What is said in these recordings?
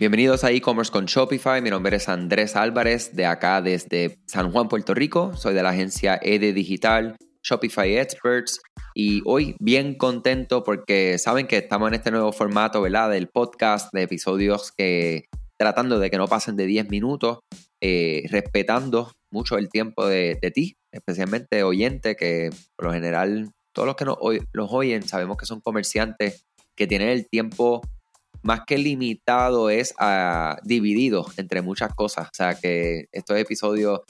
Bienvenidos a e-commerce con Shopify. Mi nombre es Andrés Álvarez de acá desde San Juan, Puerto Rico. Soy de la agencia ED Digital, Shopify Experts. Y hoy bien contento porque saben que estamos en este nuevo formato, ¿verdad? Del podcast, de episodios que tratando de que no pasen de 10 minutos, eh, respetando mucho el tiempo de, ti, especialmente oyente, que por lo general todos los que nos, los oyen sabemos que son comerciantes que tienen el tiempo más que limitado, es ah, dividido entre muchas cosas. O sea que estos episodios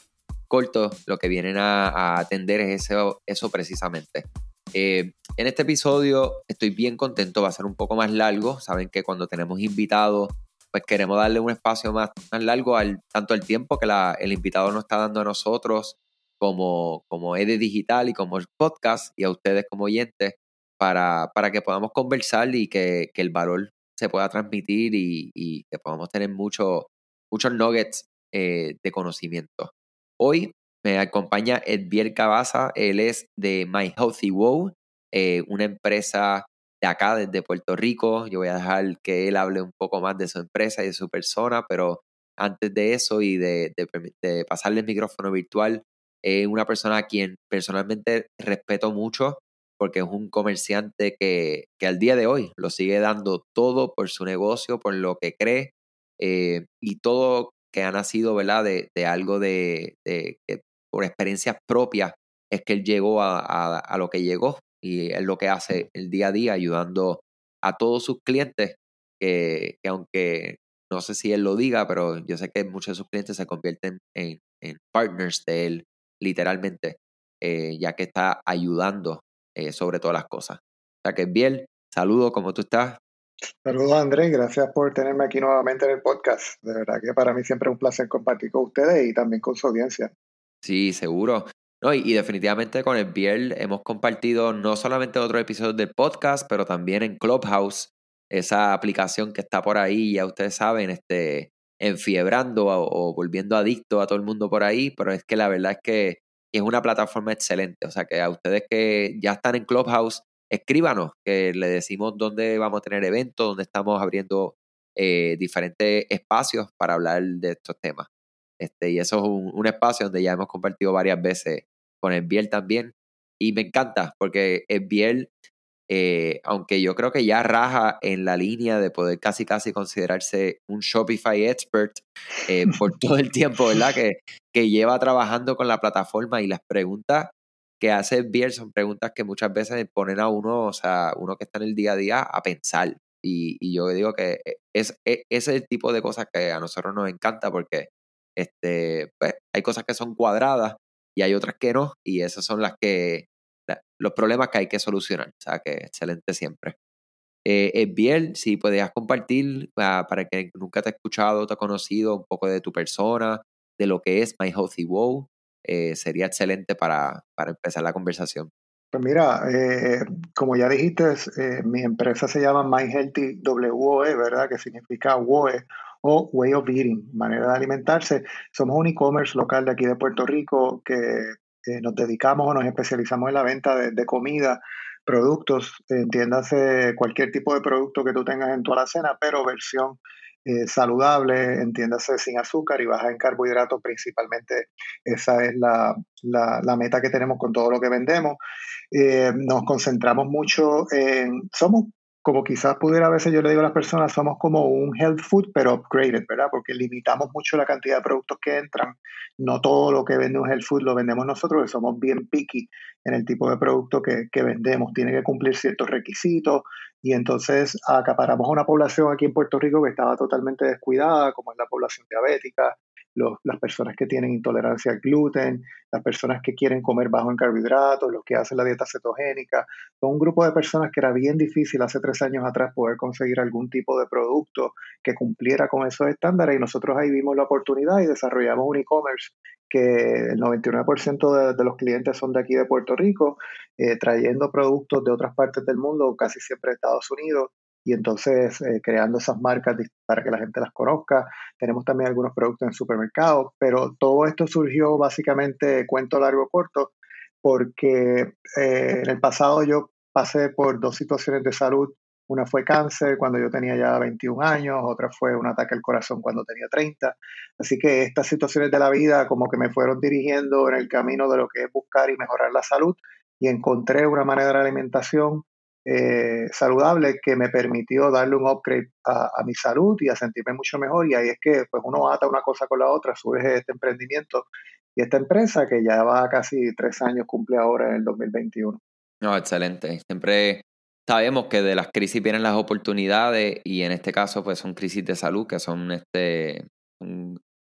cortos lo que vienen a, atender es eso, eso precisamente. Eh, en este episodio estoy bien contento, va a ser un poco más largo. Saben que cuando tenemos invitados, pues queremos darle un espacio más, más largo al tanto el tiempo que el invitado nos está dando a nosotros como, como ED Digital y como el podcast y a ustedes como oyentes para, para que podamos conversar y que, que el valor se pueda transmitir y, que podamos tener mucho, muchos nuggets eh, de conocimiento. Hoy me acompaña Edvier Cabaza, él es de My Healthy Wow, eh, una empresa de acá, desde Puerto Rico. Yo voy a dejar que él hable un poco más de su empresa y de su persona, pero antes de eso y de, de, pasarle el micrófono virtual, es una persona a quien personalmente respeto mucho porque es un comerciante que, al día de hoy lo sigue dando todo por su negocio, por lo que cree eh, y todo que ha nacido, ¿verdad? De, algo de, que por experiencias propias es que él llegó a, lo que llegó y es lo que hace el día a día ayudando a todos sus clientes que, aunque no sé si él lo diga, pero yo sé que muchos de sus clientes se convierten en, partners de él, literalmente, eh, ya que está ayudando eh, sobre todas las cosas. O sea que bien, saludo, ¿cómo tú estás? Saludos Andrés, gracias por tenerme aquí nuevamente en el podcast. De verdad que para mí siempre es un placer compartir con ustedes y también con su audiencia. Sí, seguro. No, y, definitivamente con el Biel hemos compartido no solamente otros episodios del podcast, pero también en Clubhouse, esa aplicación que está por ahí, ya ustedes saben, este, enfiebrando o volviendo adicto a todo el mundo por ahí, pero es que la verdad es que y es una plataforma excelente. O sea que a ustedes que ya están en Clubhouse, escríbanos, que le decimos dónde vamos a tener eventos, dónde estamos abriendo eh, diferentes espacios para hablar de estos temas. Este, y eso es un, espacio donde ya hemos compartido varias veces con el Biel también. Y me encanta, porque el Biel eh, aunque yo creo que ya raja en la línea de poder casi casi considerarse un Shopify expert eh, por todo el tiempo, ¿verdad? Que, que lleva trabajando con la plataforma y las preguntas que hace Biel son preguntas que muchas veces ponen a uno, o sea, uno que está en el día a día a pensar. Y, yo digo que e, es, ese es el tipo de cosas que a nosotros nos encanta porque este, pues, hay cosas que son cuadradas y hay otras que no, y esas son las que los problemas que hay que solucionar. O sea, que excelente siempre. Eh, es bien, si podías compartir ah, para que nunca te ha escuchado, te ha conocido un poco de tu persona, de lo que es My Healthy Wow, eh, sería excelente para, para, empezar la conversación. Pues mira, eh, como ya dijiste, mi empresa se llama My Healthy WOE, ¿verdad? Que significa WOE o Way of Eating, manera de alimentarse. Somos un e-commerce local de aquí de Puerto Rico que nos dedicamos o nos especializamos en la venta de, comida, productos, entiéndase cualquier tipo de producto que tú tengas en tu alacena, pero versión eh, saludable, entiéndase sin azúcar y baja en carbohidratos principalmente. Esa es la, meta que tenemos con todo lo que vendemos. Eh, nos concentramos mucho en, somos como quizás pudiera a veces yo le digo a las personas, somos como un health food, pero upgraded, ¿verdad? Porque limitamos mucho la cantidad de productos que entran. No todo lo que vende un health food lo vendemos nosotros, que somos bien picky en el tipo de producto que, que vendemos. Tiene que cumplir ciertos requisitos y entonces acaparamos a una población aquí en Puerto Rico que estaba totalmente descuidada, como es la población diabética, las personas que tienen intolerancia al gluten, las personas que quieren comer bajo en carbohidratos, los que hacen la dieta cetogénica. Son un grupo de personas que era bien difícil hace tres años atrás poder conseguir algún tipo de producto que cumpliera con esos estándares y nosotros ahí vimos la oportunidad y desarrollamos un e-commerce que el 99% de, los clientes son de aquí de Puerto Rico, eh, trayendo productos de otras partes del mundo, casi siempre de Estados Unidos, y entonces eh, creando esas marcas para que la gente las conozca. Tenemos también algunos productos en supermercados, pero todo esto surgió básicamente, cuento largo corto, porque eh, en el pasado yo pasé por dos situaciones de salud Una fue cáncer cuando yo tenía ya 21 años, otra fue un ataque al corazón cuando tenía 30. Así que estas situaciones de la vida como que me fueron dirigiendo en el camino de lo que es buscar y mejorar la salud y encontré una manera de alimentación eh, saludable que me permitió darle un upgrade a, mi salud y a sentirme mucho mejor. Y ahí es que pues uno ata una cosa con la otra, surge este emprendimiento y esta empresa que ya va casi tres años, cumple ahora en el 2021. No, excelente. Siempre sabemos que de las crisis vienen las oportunidades y en este caso pues son crisis de salud que son este,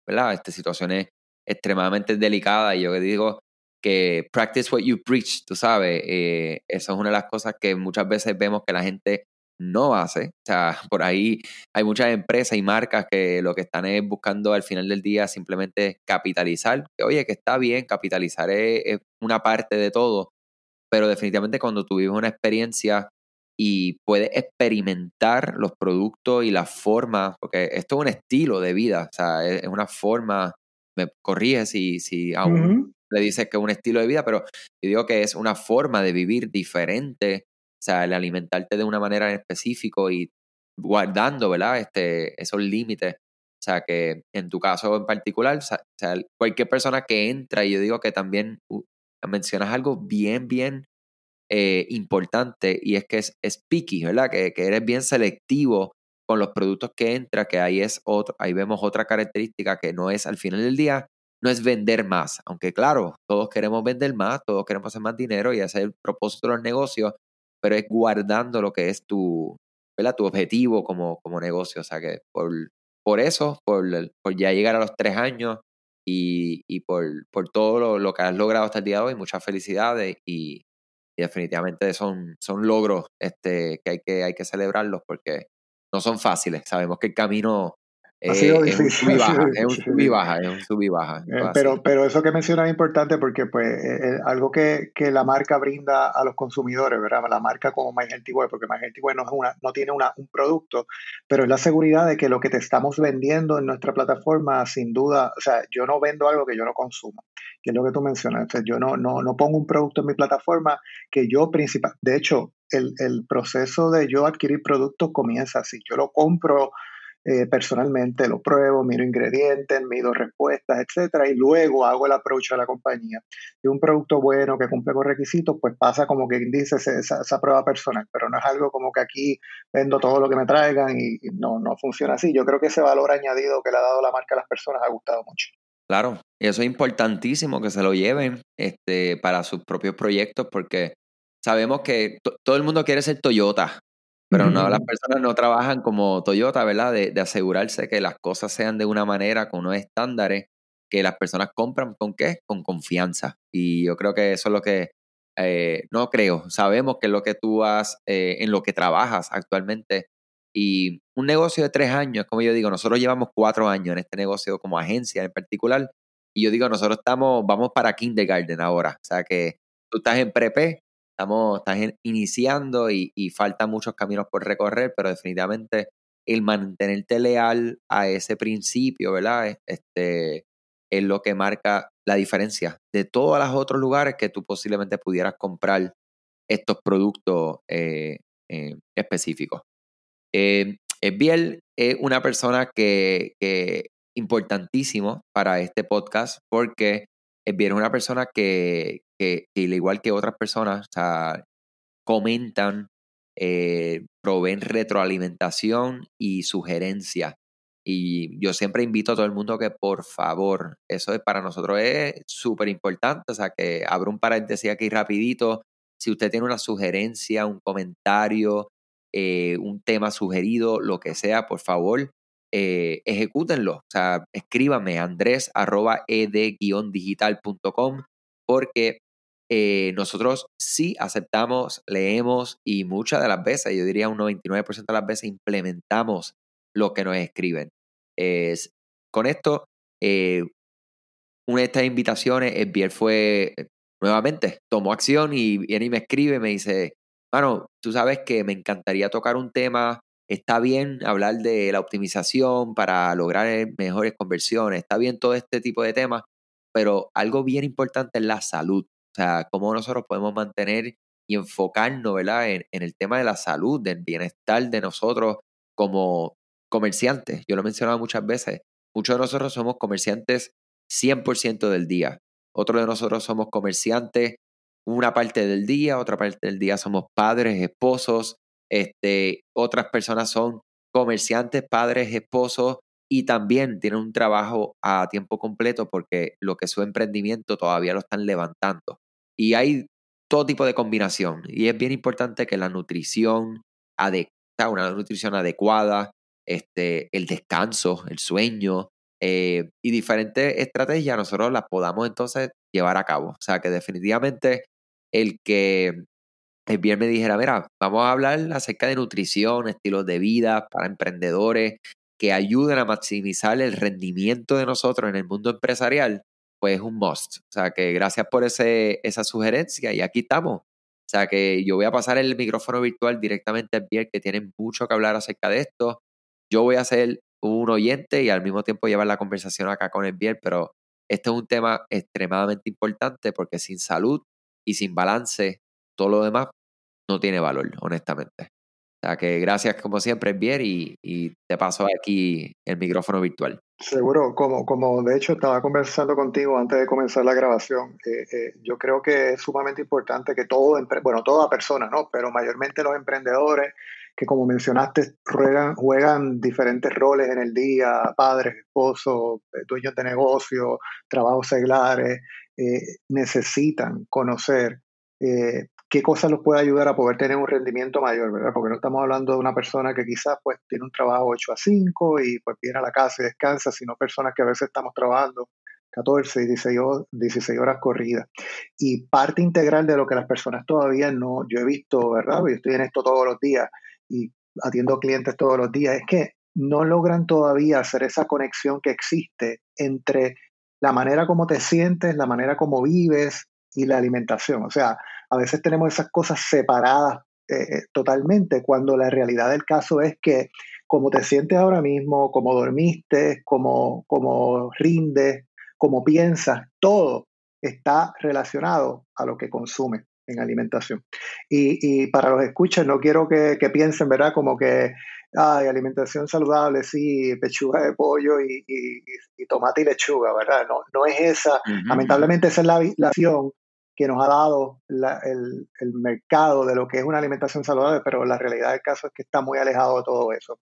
¿verdad? Este, situaciones extremadamente delicadas y yo que digo que practice what you preach, tú sabes, eh, eso es una de las cosas que muchas veces vemos que la gente no hace. O sea, por ahí hay muchas empresas y marcas que lo que están es buscando al final del día simplemente capitalizar. Que, oye, que está bien, capitalizar es, una parte de todo, pero definitivamente cuando tú vives una experiencia y puedes experimentar los productos y las formas, porque esto es un estilo de vida, o sea, es, una forma, me corriges si, si aún le dices que un estilo de vida, pero yo digo que es una forma de vivir diferente, o sea, el alimentarte de una manera en específico y guardando, ¿verdad? Este, esos límites. O sea, que en tu caso en particular, o sea, cualquier persona que entra, y yo digo que también mencionas algo bien, bien eh, importante, y es que es, es picky, ¿verdad? Que, que, eres bien selectivo con los productos que entra, que ahí es otro, ahí vemos otra característica que no es al final del día, no es vender más, aunque claro, todos queremos vender más, todos queremos hacer más dinero y hacer el propósito de los negocios, pero es guardando lo que es tu, ¿verdad? tu objetivo como, como negocio. O sea que por, por eso, por, por ya llegar a los tres años y, y por, por todo lo, que has logrado hasta el día de hoy, muchas felicidades y, y definitivamente son, son logros este, que, hay que hay que celebrarlos porque no son fáciles. Sabemos que el camino ha sido difícil. Es un sub baja, es un sub y baja, es un sub y baja. pero, pero eso que mencionas es importante porque pues es algo que, que, la marca brinda a los consumidores, ¿verdad? La marca como My Healthy Way, porque My Healthy Way no, es una, no tiene una, un producto, pero es la seguridad de que lo que te estamos vendiendo en nuestra plataforma, sin duda, o sea, yo no vendo algo que yo no consumo, que es lo que tú mencionas. O sea, yo no, no, no pongo un producto en mi plataforma que yo principal, de hecho, el, el proceso de yo adquirir productos comienza así. Yo lo compro eh, personalmente, lo pruebo, miro ingredientes, mido respuestas, etcétera, y luego hago el approach a la compañía. Si un producto bueno que cumple con requisitos, pues pasa como que dice esa, prueba personal, pero no es algo como que aquí vendo todo lo que me traigan y, no, no funciona así. Yo creo que ese valor añadido que le ha dado la marca a las personas ha gustado mucho. Claro, y eso es importantísimo que se lo lleven este, para sus propios proyectos porque sabemos que todo el mundo quiere ser Toyota, pero no, las personas no trabajan como Toyota, ¿verdad? De, de, asegurarse que las cosas sean de una manera, con unos estándares, que las personas compran con qué? Con confianza. Y yo creo que eso es lo que, eh, no creo, sabemos que es lo que tú has, eh, en lo que trabajas actualmente. Y un negocio de tres años, como yo digo, nosotros llevamos cuatro años en este negocio como agencia en particular. Y yo digo, nosotros estamos, vamos para kindergarten ahora. O sea que tú estás en prepe, estamos, estás iniciando y, y faltan muchos caminos por recorrer, pero definitivamente el mantenerte leal a ese principio, ¿verdad? Este, es lo que marca la diferencia de todos los otros lugares que tú posiblemente pudieras comprar estos productos eh, eh, específicos. Eh, Biel es una persona que, que importantísimo para este podcast porque Biel es una persona que, que, al igual que otras personas, o sea, comentan, eh, proveen retroalimentación y sugerencia. Y yo siempre invito a todo el mundo que por favor, eso es para nosotros es súper importante, o sea, que abro un paréntesis aquí rapidito. Si usted tiene una sugerencia, un comentario, eh, un tema sugerido, lo que sea, por favor, eh, ejecútenlo. O sea, escríbame andrés arroba ed-digital.com porque eh, nosotros sí aceptamos, leemos y muchas de las veces, yo diría un 99% de las veces, implementamos lo que nos escriben. Es, con esto, eh, una de estas invitaciones, Biel fue, nuevamente, tomó acción y viene y me escribe me dice, bueno, tú sabes que me encantaría tocar un tema, está bien hablar de la optimización para lograr mejores conversiones, está bien todo este tipo de temas, pero algo bien importante es la salud. O sea, cómo nosotros podemos mantener y enfocarnos ¿verdad? En, en, el tema de la salud, del bienestar de nosotros como comerciantes. Yo lo he mencionado muchas veces. Muchos de nosotros somos comerciantes 100% del día. Otros de nosotros somos comerciantes una parte del día, otra parte del día somos padres, esposos, este, otras personas son comerciantes, padres, esposos y también tienen un trabajo a tiempo completo porque lo que es su emprendimiento todavía lo están levantando. Y hay todo tipo de combinación y es bien importante que la nutrición adecuada, una nutrición adecuada, este, el descanso, el sueño, eh, y diferentes estrategias nosotros las podamos entonces llevar a cabo. O sea que definitivamente el que el me dijera, mira, vamos a hablar acerca de nutrición, estilos de vida para emprendedores que ayuden a maximizar el rendimiento de nosotros en el mundo empresarial, pues es un must. O sea que gracias por ese, esa sugerencia y aquí estamos. O sea que yo voy a pasar el micrófono virtual directamente al Biel, que tiene mucho que hablar acerca de esto. Yo voy a ser un oyente y al mismo tiempo llevar la conversación acá con el Biel, pero este es un tema extremadamente importante porque sin salud y sin balance, todo lo demás no tiene valor, honestamente. O sea que gracias como siempre, Biel, y, y te paso aquí el micrófono virtual. Seguro, como, como de hecho estaba conversando contigo antes de comenzar la grabación, eh, eh, yo creo que es sumamente importante que todo, bueno, toda persona, ¿no? Pero mayormente los emprendedores que como mencionaste, juegan, diferentes roles en el día, padres, esposos, eh, dueños de negocios, trabajos seglares, necesitan conocer eh, qué cosas los puede ayudar a poder tener un rendimiento mayor, ¿verdad? Porque no estamos hablando de una persona que quizás pues tiene un trabajo 8 a 5 y pues viene a la casa y descansa, sino personas que a veces estamos trabajando 14 y 16, 16 horas corridas. Y parte integral de lo que las personas todavía no, yo he visto, ¿verdad? Yo estoy en esto todos los días, y atiendo clientes todos los días, es que no logran todavía hacer esa conexión que existe entre la manera como te sientes, la manera como vives y la alimentación. O sea, a veces tenemos esas cosas separadas eh, eh, totalmente cuando la realidad del caso es que como te sientes ahora mismo, como dormiste, como, como rindes, como piensas, todo está relacionado a lo que consumes en alimentación. Y, para los escuchas, no quiero que, piensen, ¿verdad? Como que, hay alimentación saludable, sí, pechuga de pollo y, tomate y lechuga, ¿verdad? No, no es esa. Lamentablemente esa es la, visión que nos ha dado el, el, mercado de lo que es una alimentación saludable, pero la realidad del caso es que está muy alejado de todo eso.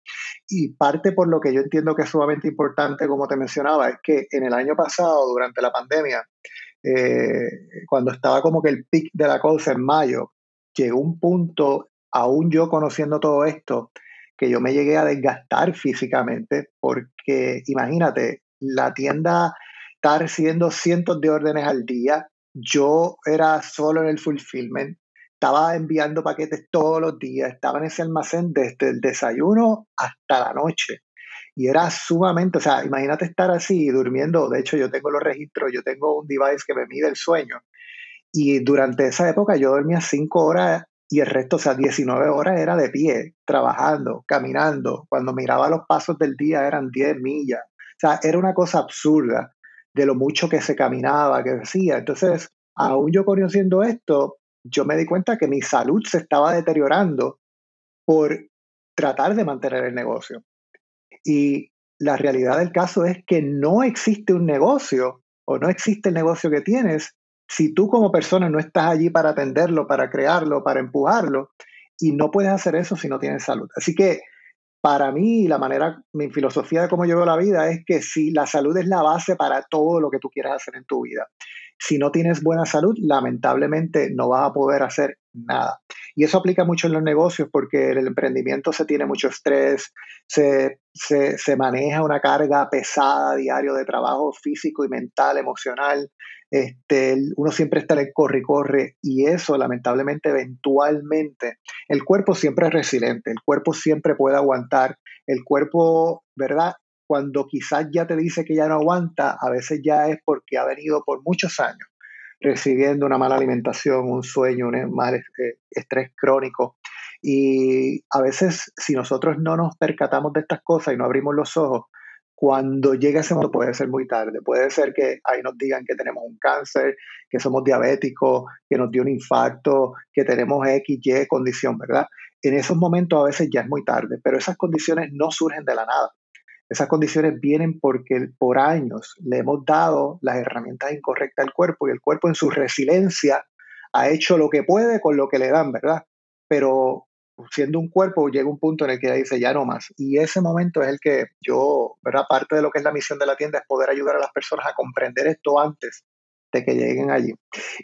Y parte por lo que yo entiendo que es sumamente importante, como te mencionaba, es que en el año pasado, durante la pandemia, eh, cuando estaba como que el pic de la cosa en mayo, llegó un punto, aún yo conociendo todo esto, que yo me llegué a desgastar físicamente, porque imagínate, la tienda está recibiendo cientos de órdenes al día, yo era solo en el fulfillment, estaba enviando paquetes todos los días, estaba en ese almacén desde el desayuno hasta la noche. Y era sumamente, o sea, imagínate estar así durmiendo. De hecho, yo tengo los registros, yo tengo un device que me mide el sueño. Y durante esa época yo dormía 5 horas y el resto, o sea, 19 horas era de pie, trabajando, caminando. Cuando miraba los pasos del día eran 10 millas. O sea, era una cosa absurda de lo mucho que se caminaba, que decía. Entonces, aún yo conociendo esto, yo me di cuenta que mi salud se estaba deteriorando por tratar de mantener el negocio. Y la realidad del caso es que no existe un negocio o no existe el negocio que tienes si tú como persona no estás allí para atenderlo, para crearlo, para empujarlo, y no puedes hacer eso si no tienes salud. Así que para mí, la manera, mi filosofía de cómo yo veo la vida es que si la salud es la base para todo lo que tú quieras hacer en tu vida. Si no tienes buena salud, lamentablemente no vas a poder hacer nada. Y eso aplica mucho en los negocios porque en el emprendimiento se tiene mucho estrés, se, se, maneja una carga pesada diario de trabajo físico y mental, emocional. Este, uno siempre está en corre y corre y eso lamentablemente eventualmente el cuerpo siempre es resiliente, el cuerpo siempre puede aguantar, el cuerpo, ¿verdad? Cuando quizás ya te dice que ya no aguanta, a veces ya es porque ha venido por muchos años recibiendo una mala alimentación, un sueño, un mal eh, estrés crónico. Y a veces si nosotros no nos percatamos de estas cosas y no abrimos los ojos, cuando llegue ese momento puede ser muy tarde. Puede ser que ahí nos digan que tenemos un cáncer, que somos diabéticos, que nos dio un infarto, que tenemos X, Y condición, ¿verdad? En esos momentos a veces ya es muy tarde, pero esas condiciones no surgen de la nada. Esas condiciones vienen porque por años le hemos dado las herramientas incorrectas al cuerpo y el cuerpo en su resiliencia ha hecho lo que puede con lo que le dan, ¿verdad? Pero siendo un cuerpo, llega un punto en el que dice ya no más. Y ese momento es el que yo, ¿verdad? Parte de lo que es la misión de la tienda es poder ayudar a las personas a comprender esto antes de que lleguen allí.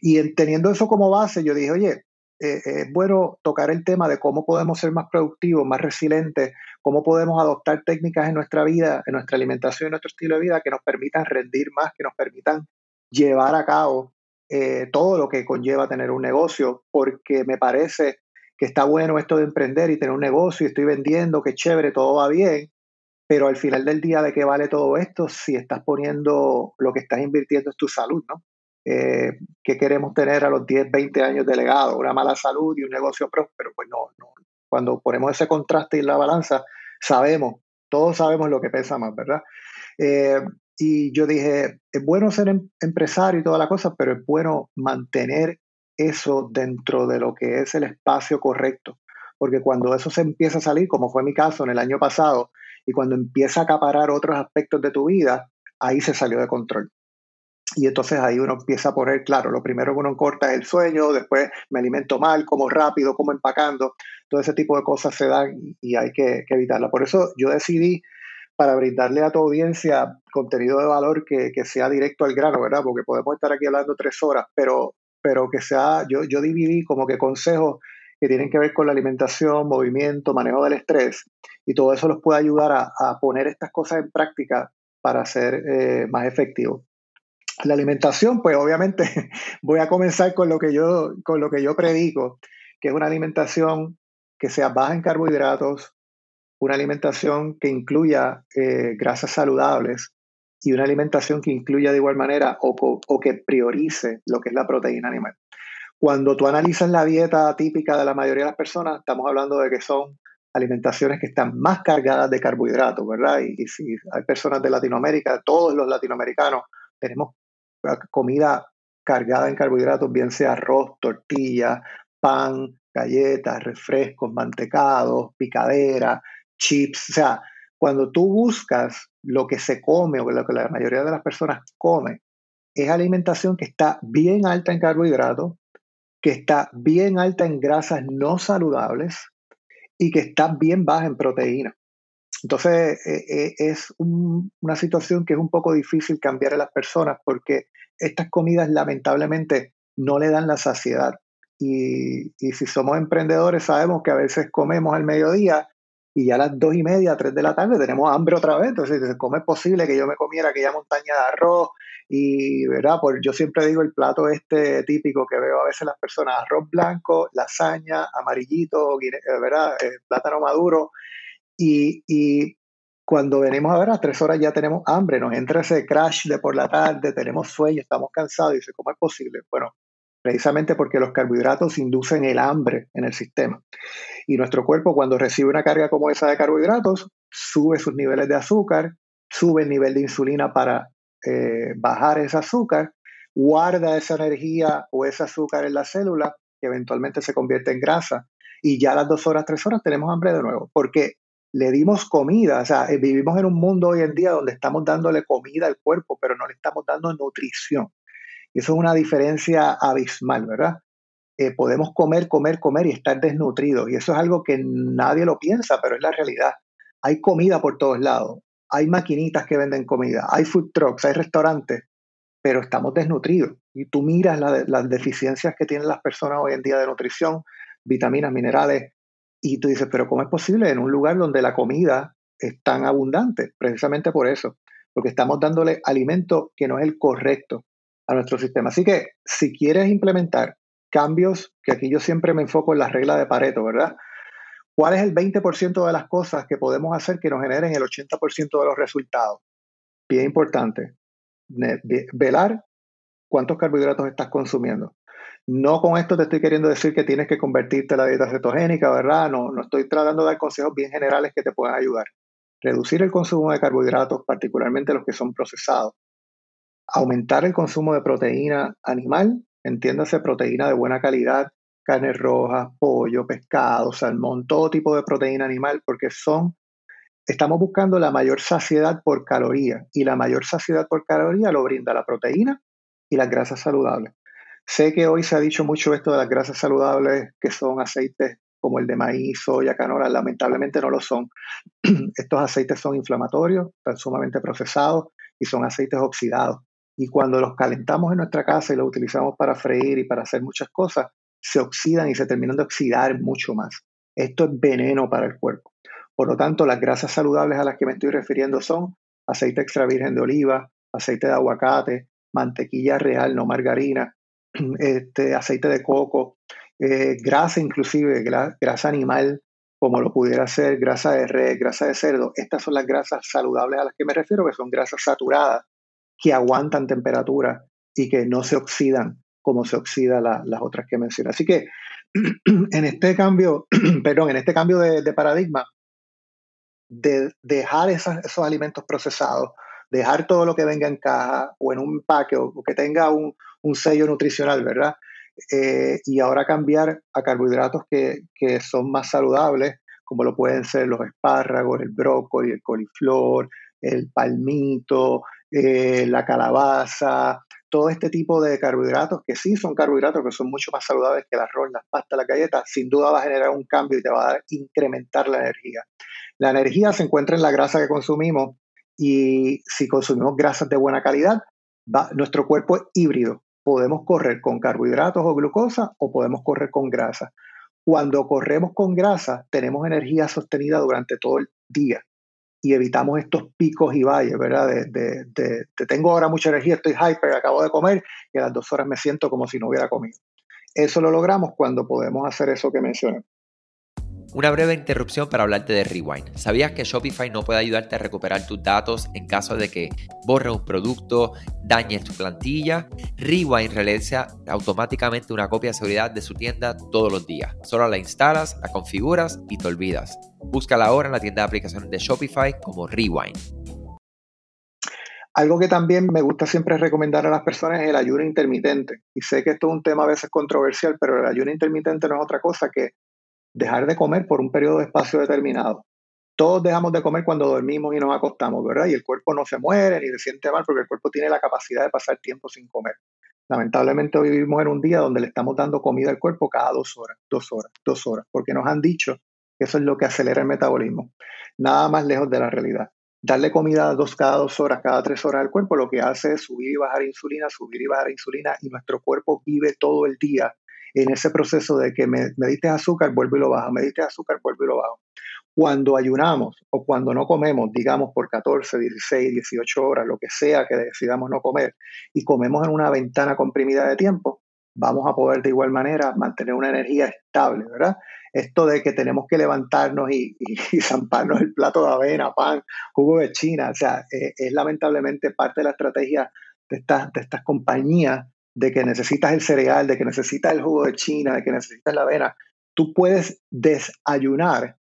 Y teniendo eso como base, yo dije, oye, eh, es bueno tocar el tema de cómo podemos ser más productivos, más resilientes, cómo podemos adoptar técnicas en nuestra vida, en nuestra alimentación, en nuestro estilo de vida que nos permitan rendir más, que nos permitan llevar a cabo eh, todo lo que conlleva tener un negocio, porque me parece que está bueno esto de emprender y tener un negocio y estoy vendiendo, que chévere, todo va bien, pero al final del día, ¿de qué vale todo esto si estás poniendo lo que estás invirtiendo es tu salud, ¿no? Eh, ¿Qué queremos tener a los 10, 20 años de legado? Una mala salud y un negocio próspero. Pues no, no. Cuando ponemos ese contraste en la balanza, sabemos, todos sabemos lo que pesa más, ¿verdad? Eh, y yo dije, es bueno ser em-, empresario y toda la cosa, pero es bueno mantener eso dentro de lo que es el espacio correcto. Porque cuando eso se empieza a salir, como fue mi caso en el año pasado, y cuando empieza a acaparar otros aspectos de tu vida, ahí se salió de control. Y entonces ahí uno empieza a poner, claro, lo primero que uno corta es el sueño, después me alimento mal, como rápido, como empacando, todo ese tipo de cosas se dan y hay que, que evitarla. Por eso yo decidí para brindarle a tu audiencia contenido de valor que, que, sea directo al grano, ¿verdad? Porque podemos estar aquí hablando tres horas, pero pero que sea, yo, yo dividí como que consejos que tienen que ver con la alimentación, movimiento, manejo del estrés, y todo eso los puede ayudar a, poner estas cosas en práctica para ser eh, más efectivos. La alimentación, pues obviamente voy a comenzar con lo que yo, con lo que yo predico, que es una alimentación que sea baja en carbohidratos, una alimentación que incluya eh, grasas saludables, y una alimentación que incluya de igual manera o, que priorice lo que es la proteína animal. Cuando tú analizas la dieta típica de la mayoría de las personas, estamos hablando de que son alimentaciones que están más cargadas de carbohidratos, ¿verdad? Y, si hay personas de Latinoamérica, todos los latinoamericanos tenemos comida cargada en carbohidratos, bien sea arroz, tortilla, pan, galletas, refrescos, mantecados, picadera, chips, o sea, cuando tú buscas lo que se come o lo que la mayoría de las personas come, es alimentación que está bien alta en carbohidratos, que está bien alta en grasas no saludables y que está bien baja en proteína. Entonces, eh, eh, es una situación que es un poco difícil cambiar a las personas porque estas comidas lamentablemente no le dan la saciedad. Y, y si somos emprendedores sabemos que a veces comemos al mediodía y ya a las dos y media, tres de la tarde tenemos hambre otra vez. Entonces, ¿cómo es posible que yo me comiera aquella montaña de arroz? Y, ¿verdad? Pues yo siempre digo el plato este típico que veo a veces las personas, arroz blanco, lasaña, amarillito, ¿verdad? Eh, plátano maduro. Y, y cuando venimos a ver a las tres horas ya tenemos hambre, nos entra ese crash de por la tarde, tenemos sueño, estamos cansados. Y dice, ¿cómo es posible? Bueno, precisamente porque los carbohidratos inducen el hambre en el sistema. Y nuestro cuerpo cuando recibe una carga como esa de carbohidratos, sube sus niveles de azúcar, sube el nivel de insulina para eh, bajar ese azúcar, guarda esa energía o ese azúcar en la célula, que eventualmente se convierte en grasa, y ya a las dos horas, tres horas tenemos hambre de nuevo, porque le dimos comida, o sea, eh, vivimos en un mundo hoy en día donde estamos dándole comida al cuerpo, pero no le estamos dando nutrición. Y eso es una diferencia abismal, ¿verdad? Eh, podemos comer, comer, comer y estar desnutridos. Y eso es algo que nadie lo piensa, pero es la realidad. Hay comida por todos lados. Hay maquinitas que venden comida. Hay food trucks, hay restaurantes, pero estamos desnutridos. Y tú miras las deficiencias que tienen las personas hoy en día de nutrición, vitaminas, minerales, y tú dices, pero ¿cómo es posible en un lugar donde la comida es tan abundante? Precisamente por eso, porque estamos dándole alimento que no es el correcto a nuestro sistema. Así que si quieres implementar cambios, que aquí yo siempre me enfoco en la regla de Pareto, ¿verdad? ¿Cuál es el 20% de las cosas que podemos hacer que nos generen el 80% de los resultados? Bien importante. Velar cuántos carbohidratos estás consumiendo. No con esto te estoy queriendo decir que tienes que convertirte a la dieta cetogénica, ¿verdad? No, no estoy tratando de dar consejos bien generales que te puedan ayudar. reducir el consumo de carbohidratos, particularmente los que son procesados, aumentar el consumo de proteína animal, entiéndase proteína de buena calidad, carne roja, pollo, pescado, salmón, todo tipo de proteína animal, porque son, estamos buscando la mayor saciedad por caloría y la mayor saciedad por caloría lo brinda la proteína y las grasas saludables. Sé que hoy se ha dicho mucho esto de las grasas saludables, que son aceites como el de maíz, soya, canola, lamentablemente no lo son. Estos aceites son inflamatorios, están sumamente procesados y son aceites oxidados. Y cuando los calentamos en nuestra casa y los utilizamos para freír y para hacer muchas cosas, se oxidan y se terminan de oxidar mucho más. Esto es veneno para el cuerpo. Por lo tanto, las grasas saludables a las que me estoy refiriendo son aceite extra virgen de oliva, aceite de aguacate, mantequilla real, no margarina, este, aceite de coco, eh, grasa inclusive, grasa animal, como lo pudiera ser grasa de res, grasa de cerdo. Estas son las grasas saludables a las que me refiero, que son grasas saturadas, que aguantan temperatura y que no se oxidan como se oxidan las otras que mencioné. Así que en este cambio, perdón, en este cambio de, paradigma, de dejar esos alimentos procesados, dejar todo lo que venga en caja o en un empaque o, que tenga un, sello nutricional, ¿verdad? Eh, y ahora cambiar a carbohidratos que, son más saludables, como lo pueden ser los espárragos, el brócoli, el coliflor, el palmito, eh, la calabaza, todo este tipo de carbohidratos, que sí son carbohidratos, que son mucho más saludables que el arroz, las pastas, las galletas, sin duda va a generar un cambio y te va a incrementar la energía. La energía se encuentra en la grasa que consumimos y si consumimos grasas de buena calidad, nuestro cuerpo es híbrido. Podemos correr con carbohidratos o glucosa o podemos correr con grasa. Cuando corremos con grasa, tenemos energía sostenida durante todo el día y evitamos estos picos y valles, ¿verdad? De, de, tengo ahora mucha energía, estoy hyper, acabo de comer y a las dos horas me siento como si no hubiera comido. Eso lo logramos cuando podemos hacer eso que mencioné. Una breve interrupción para hablarte de Rewind. ¿Sabías que Shopify no puede ayudarte a recuperar tus datos en caso de que borre un producto, dañes tu plantilla? Rewind realiza automáticamente una copia de seguridad de su tienda todos los días. Solo la instalas, la configuras y te olvidas. Búscala ahora en la tienda de aplicaciones de Shopify como Rewind. Algo que también me gusta siempre recomendar a las personas es el ayuno intermitente. Y sé que esto es un tema a veces controversial, pero el ayuno intermitente no es otra cosa que dejar de comer por un periodo de espacio determinado. Todos dejamos de comer cuando dormimos y nos acostamos, ¿verdad? Y el cuerpo no se muere ni se siente mal porque el cuerpo tiene la capacidad de pasar tiempo sin comer. Lamentablemente hoy vivimos en un día donde le estamos dando comida al cuerpo cada dos horas, dos horas, dos horas, porque nos han dicho que eso es lo que acelera el metabolismo. Nada más lejos de la realidad. Darle comida dos, cada dos horas, cada tres horas al cuerpo, lo que hace es subir y bajar insulina, subir y bajar insulina, y nuestro cuerpo vive todo el día en ese proceso de que me, me diste azúcar, vuelvo y lo bajo, me diste azúcar, vuelvo y lo bajo. Cuando ayunamos o cuando no comemos, digamos por 14, 16, 18 horas, lo que sea que decidamos no comer, y comemos en una ventana comprimida de tiempo, vamos a poder de igual manera mantener una energía estable, ¿verdad? Esto de que tenemos que levantarnos y, y, zamparnos el plato de avena, pan, jugo de China, o sea, eh, es lamentablemente parte de la estrategia de estas, de estas compañías de que necesitas el cereal, de que necesitas el jugo de China, de que necesitas la avena, tú puedes desayunar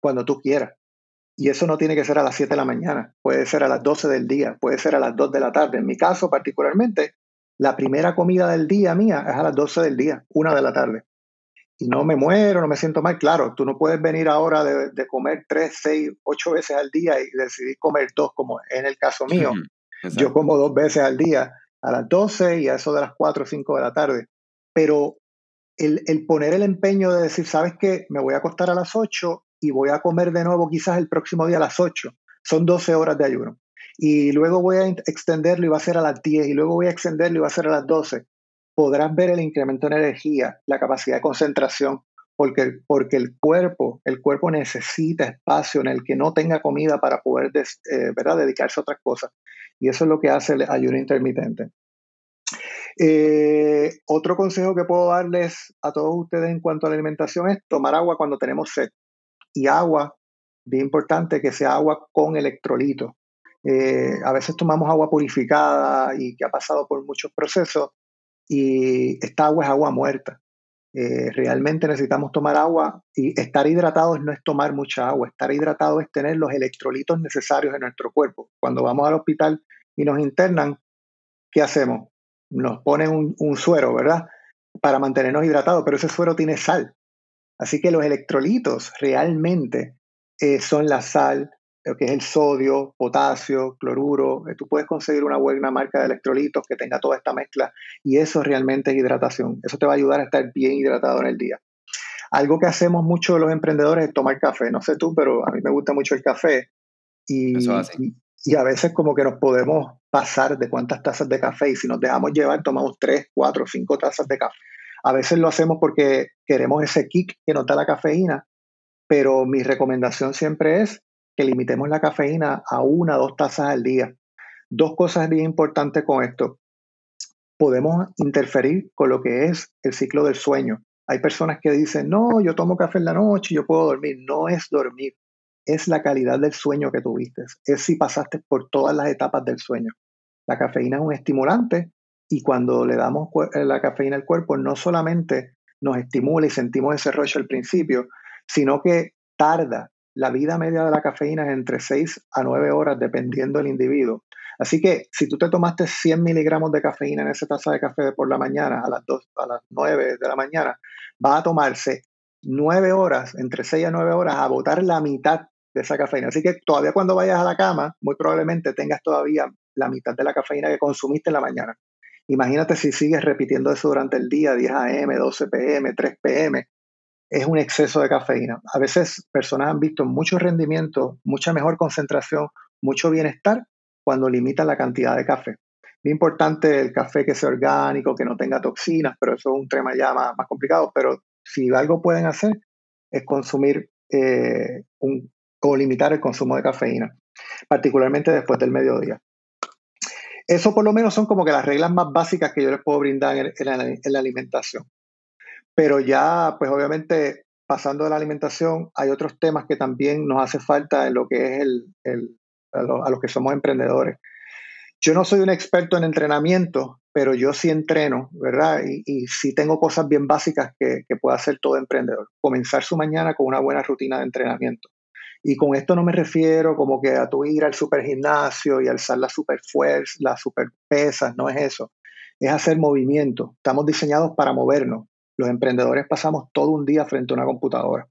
cuando tú quieras. Y eso no tiene que ser a las 7 de la mañana, puede ser a las 12 del día, puede ser a las 2 de la tarde. En mi caso particularmente, la primera comida del día mía es a las 12 del día, 1 de la tarde. Y no me muero, no me siento mal. Claro, tú no puedes venir ahora de, comer 3, 6, 8 veces al día y decidir comer dos, como en el caso mío. Yo como dos veces al día a las 12 y a eso de las 4 o 5 de la tarde. Pero el, el, poner el empeño de decir, ¿sabes qué? Me voy a acostar a las 8 y voy a comer de nuevo quizás el próximo día a las 8. Son 12 horas de ayuno. Y luego voy a extenderlo y va a ser a las 10 y luego voy a extenderlo y va a ser a las 12. Podrás ver el incremento en energía, la capacidad de concentración, porque, porque el cuerpo, el cuerpo necesita espacio en el que no tenga comida para poder eh, ¿verdad? dedicarse a otras cosas. Y eso es lo que hace el ayuno intermitente. Eh, otro consejo que puedo darles a todos ustedes en cuanto a la alimentación es tomar agua cuando tenemos sed. Y agua, bien importante, que sea agua con electrolitos. Eh, a veces tomamos agua purificada y que ha pasado por muchos procesos y esta agua es agua muerta. Eh, realmente necesitamos tomar agua y estar hidratados no es tomar mucha agua, estar hidratado es tener los electrolitos necesarios en nuestro cuerpo. Cuando vamos al hospital y nos internan, ¿qué hacemos? Nos ponen un, suero, ¿verdad? Para mantenernos hidratados, pero ese suero tiene sal. Así que los electrolitos realmente eh, son la sal, lo que es el sodio, potasio, cloruro. Eh, tú puedes conseguir una buena marca de electrolitos que tenga toda esta mezcla y eso realmente es hidratación. Eso te va a ayudar a estar bien hidratado en el día. Algo que hacemos mucho los emprendedores es tomar café. No sé tú, pero a mí me gusta mucho el café. Y, y, a veces como que nos podemos pasar de cuántas tazas de café y si nos dejamos llevar tomamos tres, cuatro, cinco tazas de café. A veces lo hacemos porque queremos ese kick que nos da la cafeína, pero mi recomendación siempre es que limitemos la cafeína a una o dos tazas al día. Dos cosas bien importantes con esto. Podemos interferir con lo que es el ciclo del sueño. Hay personas que dicen, no, yo tomo café en la noche y yo puedo dormir. No es dormir, es la calidad del sueño que tuviste, es si pasaste por todas las etapas del sueño. La cafeína es un estimulante y cuando le damos eh, la cafeína al cuerpo, no solamente nos estimula y sentimos ese rollo al principio, sino que tarda la vida media de la cafeína es entre 6 a 9 horas dependiendo del individuo. Así que si tú te tomaste 100 miligramos de cafeína en esa taza de café por la mañana, a las, 2, a las 9 de la mañana, va a tomarse 9 horas, entre 6 a 9 horas, a botar la mitad de esa cafeína. Así que todavía cuando vayas a la cama, muy probablemente tengas todavía la mitad de la cafeína que consumiste en la mañana. Imagínate si sigues repitiendo eso durante el día, 10 a.m., 12 p.m., 3 p.m., es un exceso de cafeína. A veces personas han visto mucho rendimiento, mucha mejor concentración, mucho bienestar cuando limitan la cantidad de café. Es importante el café que sea orgánico, que no tenga toxinas, pero eso es un tema ya más, complicado. Pero si algo pueden hacer es consumir eh, o limitar el consumo de cafeína, particularmente después del mediodía. Eso por lo menos son como que las reglas más básicas que yo les puedo brindar en la alimentación. Pero ya, pues obviamente, pasando de la alimentación, hay otros temas que también nos hace falta en lo que es el, a, los que somos emprendedores. Yo no soy un experto en entrenamiento, pero yo sí entreno, ¿verdad? Y, sí tengo cosas bien básicas que, que puede hacer todo emprendedor. Comenzar su mañana con una buena rutina de entrenamiento. Y con esto no me refiero como que a tu ir al super gimnasio y alzar la super fuerza, las super pesas, no es eso. Es hacer movimiento. Estamos diseñados para movernos. Los emprendedores pasamos todo un día frente a una computadora.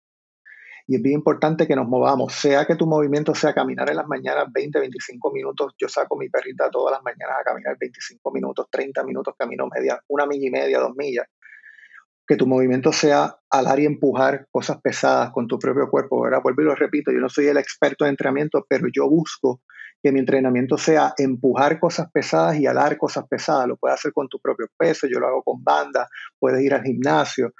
Y es bien importante que nos movamos, sea que tu movimiento sea caminar en las mañanas 20, 25 minutos. Yo saco mi perrita todas las mañanas a caminar 25 minutos, 30 minutos, camino media, una milla y media, dos millas. Que tu movimiento sea alar y empujar cosas pesadas con tu propio cuerpo, ¿verdad? Vuelvo y lo repito, yo no soy el experto en entrenamiento, pero yo busco que mi entrenamiento sea empujar cosas pesadas y alar cosas pesadas. Lo puedes hacer con tu propio peso, yo lo hago con banda, puedes ir al gimnasio,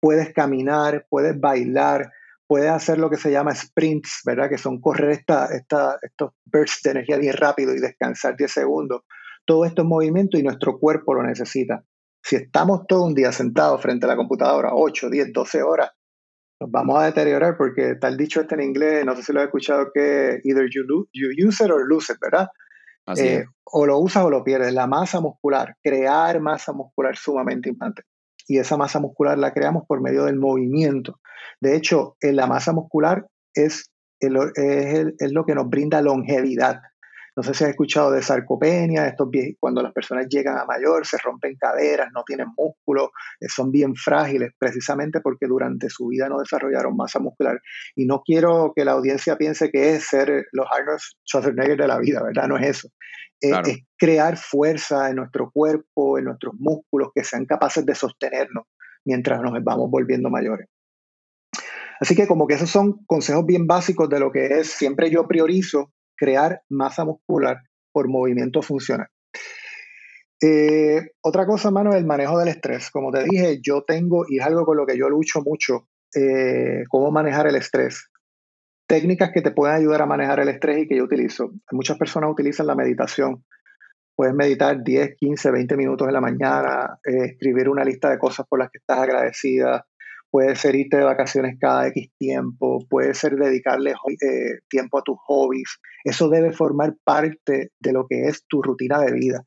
puedes caminar, puedes bailar, puedes hacer lo que se llama sprints, ¿verdad? Que son correr esta, esta, estos bursts de energía bien rápido y descansar 10 segundos. Todo esto es movimiento y nuestro cuerpo lo necesita. Si estamos todo un día sentados frente a la computadora, 8, 10, 12 horas, nos vamos a deteriorar porque tal dicho este en inglés, no sé si lo he escuchado, que either you, use it or lose it, ¿verdad? Eh, o lo usas o lo pierdes. La masa muscular, crear masa muscular sumamente importante. Y esa masa muscular la creamos por medio del movimiento. De hecho, la masa muscular es, es lo que nos brinda longevidad. No sé si has escuchado de sarcopenia, estos cuando las personas llegan a mayor, se rompen caderas, no tienen músculo, eh, son bien frágiles, precisamente porque durante su vida no desarrollaron masa muscular. Y no quiero que la audiencia piense que es ser los Arnold Schwarzenegger de la vida, ¿verdad? No es eso. Es, es crear fuerza en nuestro cuerpo, en nuestros músculos, que sean capaces de sostenernos mientras nos vamos volviendo mayores. Así que como que esos son consejos bien básicos de lo que es, siempre yo priorizo crear masa muscular por movimiento funcional. Eh, otra cosa, mano, el manejo del estrés. Como te dije, yo tengo, y es algo con lo que yo lucho mucho, eh, cómo manejar el estrés. Técnicas que te pueden ayudar a manejar el estrés y que yo utilizo. Muchas personas utilizan la meditación. Puedes meditar 10, 15, 20 minutos en la mañana, eh, escribir una lista de cosas por las que estás agradecida, puede ser irte de vacaciones cada X tiempo, puede ser dedicarle eh, tiempo a tus hobbies. Eso debe formar parte de lo que es tu rutina de vida.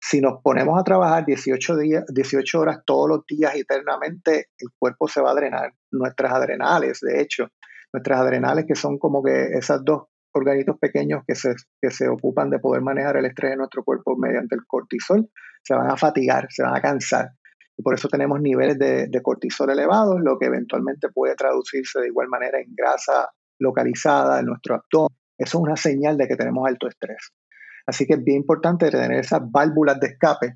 Si nos ponemos a trabajar 18, días, 18 horas todos los días eternamente, el cuerpo se va a drenar. Nuestras adrenales, de hecho, nuestras adrenales que son como que esas dos organitos pequeños que se, que se ocupan de poder manejar el estrés en nuestro cuerpo mediante el cortisol, se van a fatigar, se van a cansar. Y por eso tenemos niveles de, cortisol elevados, lo que eventualmente puede traducirse de igual manera en grasa localizada en nuestro abdomen. Eso es una señal de que tenemos alto estrés. Así que es bien importante tener esas válvulas de escape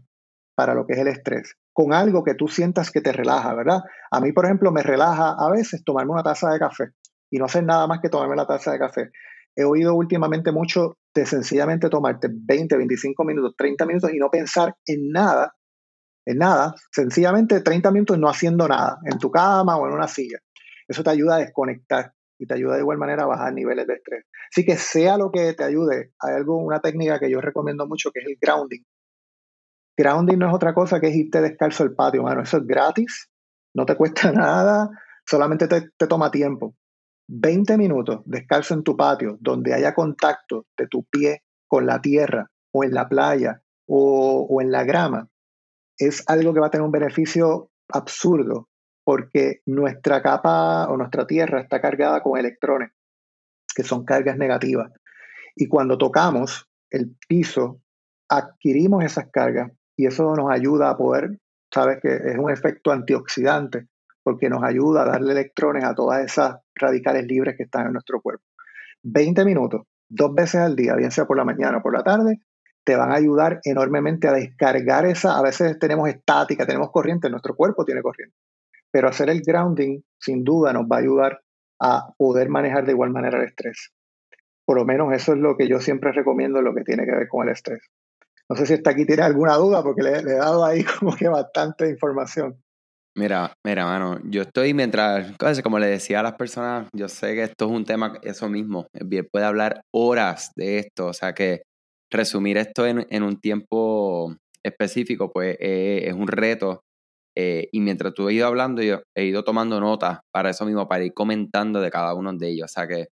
para lo que es el estrés, con algo que tú sientas que te relaja, ¿verdad? A mí, por ejemplo, me relaja a veces tomarme una taza de café y no hacer nada más que tomarme la taza de café. He oído últimamente mucho de sencillamente tomarte 20, 25 minutos, 30 minutos y no pensar en nada, en nada, sencillamente 30 minutos no haciendo nada, en tu cama o en una silla. Eso te ayuda a desconectar y te ayuda de igual manera a bajar niveles de estrés. Así que sea lo que te ayude, hay algo, una técnica que yo recomiendo mucho que es el grounding. Grounding no es otra cosa que es irte descalzo al patio, mano. Eso es gratis, no te cuesta nada, solamente te, te toma tiempo. 20 minutos descalzo en tu patio, donde haya contacto de tu pie con la tierra o en la playa o, o en la grama, es algo que va a tener un beneficio absurdo porque nuestra capa o nuestra Tierra está cargada con electrones, que son cargas negativas. Y cuando tocamos el piso, adquirimos esas cargas y eso nos ayuda a poder, sabes que es un efecto antioxidante, porque nos ayuda a darle electrones a todas esas radicales libres que están en nuestro cuerpo. 20 minutos, dos veces al día, bien sea por la mañana o por la tarde, te van a ayudar enormemente a descargar esa, a veces tenemos estática, tenemos corriente, nuestro cuerpo tiene corriente, pero hacer el grounding sin duda nos va a ayudar a poder manejar de igual manera el estrés. Por lo menos eso es lo que yo siempre recomiendo, lo que tiene que ver con el estrés. No sé si hasta aquí tiene alguna duda porque le, he dado ahí como que bastante información. Mira, mira, mano, yo estoy mientras, como le decía a las personas, yo sé que esto es un tema, eso mismo, puede hablar horas de esto, o sea que resumir esto en, en un tiempo específico, pues eh, es un reto eh, y mientras tú he ido hablando, yo he ido tomando notas para eso mismo, para ir comentando de cada uno de ellos. O sea que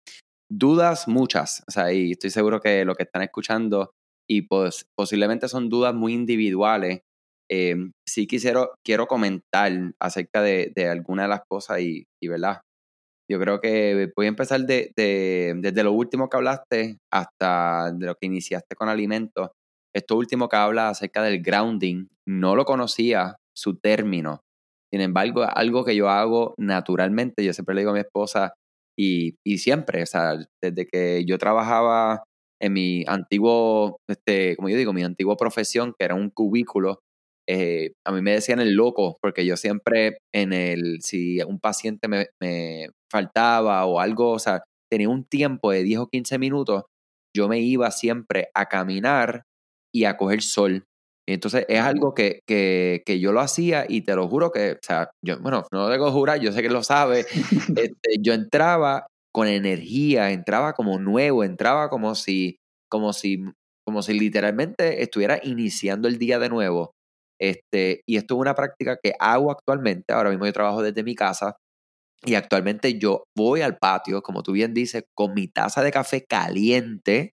dudas muchas, o sea, y estoy seguro que lo que están escuchando, y pues posiblemente son dudas muy individuales, eh, sí quisiera, quiero comentar acerca de, de algunas de las cosas y, y, ¿verdad? Yo creo que voy a empezar de, de, desde lo último que hablaste hasta de lo que iniciaste con alimentos. Esto último que habla acerca del grounding, no lo conocía, su término. Sin embargo, algo que yo hago naturalmente, yo siempre le digo a mi esposa, y, y siempre, o sea, desde que yo trabajaba en mi antiguo, este, como yo digo, mi antigua profesión, que era un cubículo, eh, a mí me decían el loco, porque yo siempre en el, si un paciente me, me, faltaba o algo, o sea, tenía un tiempo de 10 o 15 minutos, yo me iba siempre a caminar y a coger sol. Entonces es algo que, que, que, yo lo hacía y te lo juro que, o sea, yo, bueno, no lo debo jurar, yo sé que lo sabe, este, yo entraba con energía, entraba como nuevo, entraba como si, como si, como si literalmente estuviera iniciando el día de nuevo. Este, y esto es una práctica que hago actualmente, ahora mismo yo trabajo desde mi casa y actualmente yo voy al patio, como tú bien dices, con mi taza de café caliente,